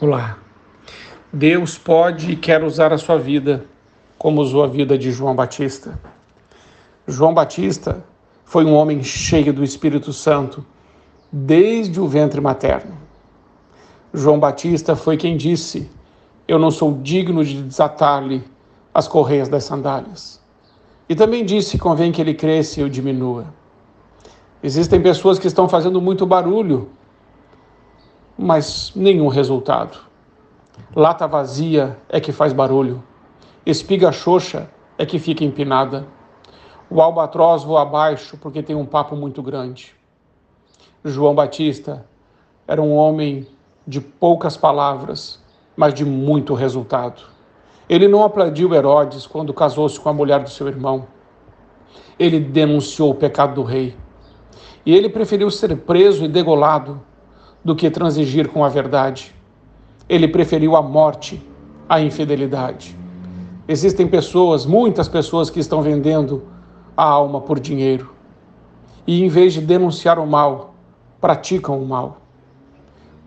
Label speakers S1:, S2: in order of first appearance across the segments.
S1: Olá. Deus pode e quer usar a sua vida como usou a vida de João Batista. João Batista foi um homem cheio do Espírito Santo desde o ventre materno. João Batista foi quem disse: Eu não sou digno de desatar-lhe as correias das sandálias. E também disse: Convém que ele cresça e eu diminua. Existem pessoas que estão fazendo muito barulho mas nenhum resultado. Lata vazia é que faz barulho, espiga xoxa é que fica empinada. O albatroz voa abaixo porque tem um papo muito grande. João Batista era um homem de poucas palavras, mas de muito resultado. Ele não aplaudiu Herodes quando casou-se com a mulher do seu irmão. Ele denunciou o pecado do rei. E ele preferiu ser preso e degolado do que transigir com a verdade. Ele preferiu a morte à infidelidade. Existem pessoas, muitas pessoas, que estão vendendo a alma por dinheiro. E em vez de denunciar o mal, praticam o mal.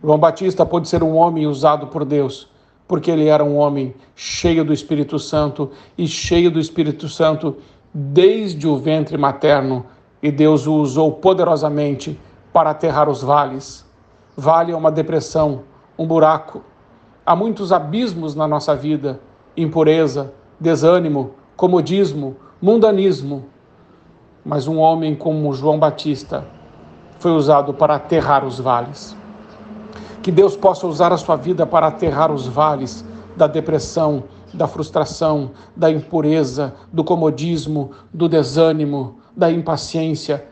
S1: João Batista pôde ser um homem usado por Deus, porque ele era um homem cheio do Espírito Santo e cheio do Espírito Santo desde o ventre materno, e Deus o usou poderosamente para aterrar os vales, vale a uma depressão, um buraco. Há muitos abismos na nossa vida: impureza, desânimo, comodismo, mundanismo. Mas um homem como João Batista foi usado para aterrar os vales. Que Deus possa usar a sua vida para aterrar os vales da depressão, da frustração, da impureza, do comodismo, do desânimo, da impaciência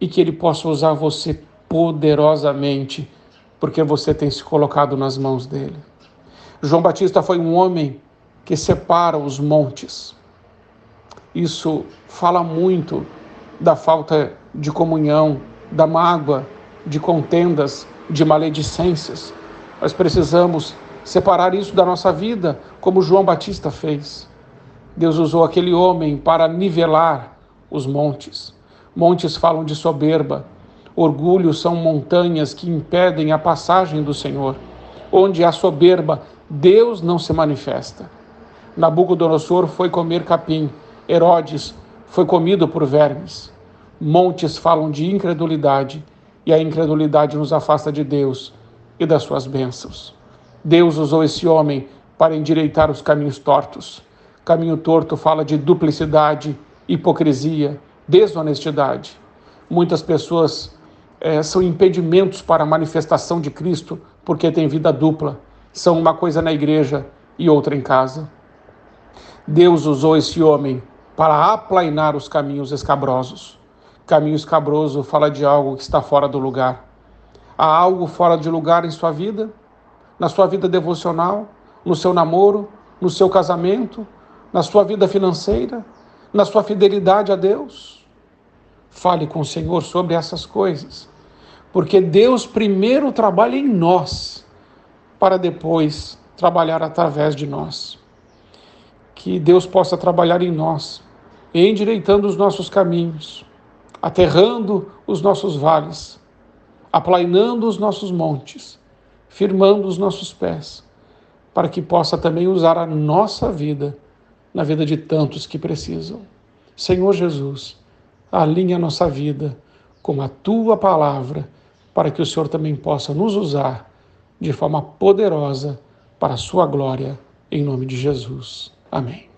S1: e que Ele possa usar você poderosamente, porque você tem se colocado nas mãos dele. João Batista foi um homem que separa os montes. Isso fala muito da falta de comunhão, da mágoa, de contendas, de maledicências. Nós precisamos separar isso da nossa vida, como João Batista fez. Deus usou aquele homem para nivelar os montes. Montes falam de soberba, Orgulho são montanhas que impedem a passagem do Senhor. Onde há soberba, Deus não se manifesta. Nabucodonosor foi comer capim, Herodes foi comido por vermes. Montes falam de incredulidade, e a incredulidade nos afasta de Deus e das suas bênçãos. Deus usou esse homem para endireitar os caminhos tortos. Caminho torto fala de duplicidade, hipocrisia, desonestidade. Muitas pessoas é, são impedimentos para a manifestação de Cristo, porque tem vida dupla. São uma coisa na igreja e outra em casa. Deus usou esse homem para aplainar os caminhos escabrosos. Caminho escabroso fala de algo que está fora do lugar. Há algo fora de lugar em sua vida? Na sua vida devocional? No seu namoro? No seu casamento? Na sua vida financeira? Na sua fidelidade a Deus? Fale com o Senhor sobre essas coisas porque Deus primeiro trabalha em nós, para depois trabalhar através de nós. Que Deus possa trabalhar em nós, endireitando os nossos caminhos, aterrando os nossos vales, aplainando os nossos montes, firmando os nossos pés, para que possa também usar a nossa vida na vida de tantos que precisam. Senhor Jesus, alinha nossa vida com a tua palavra para que o Senhor também possa nos usar de forma poderosa para a sua glória, em nome de Jesus. Amém.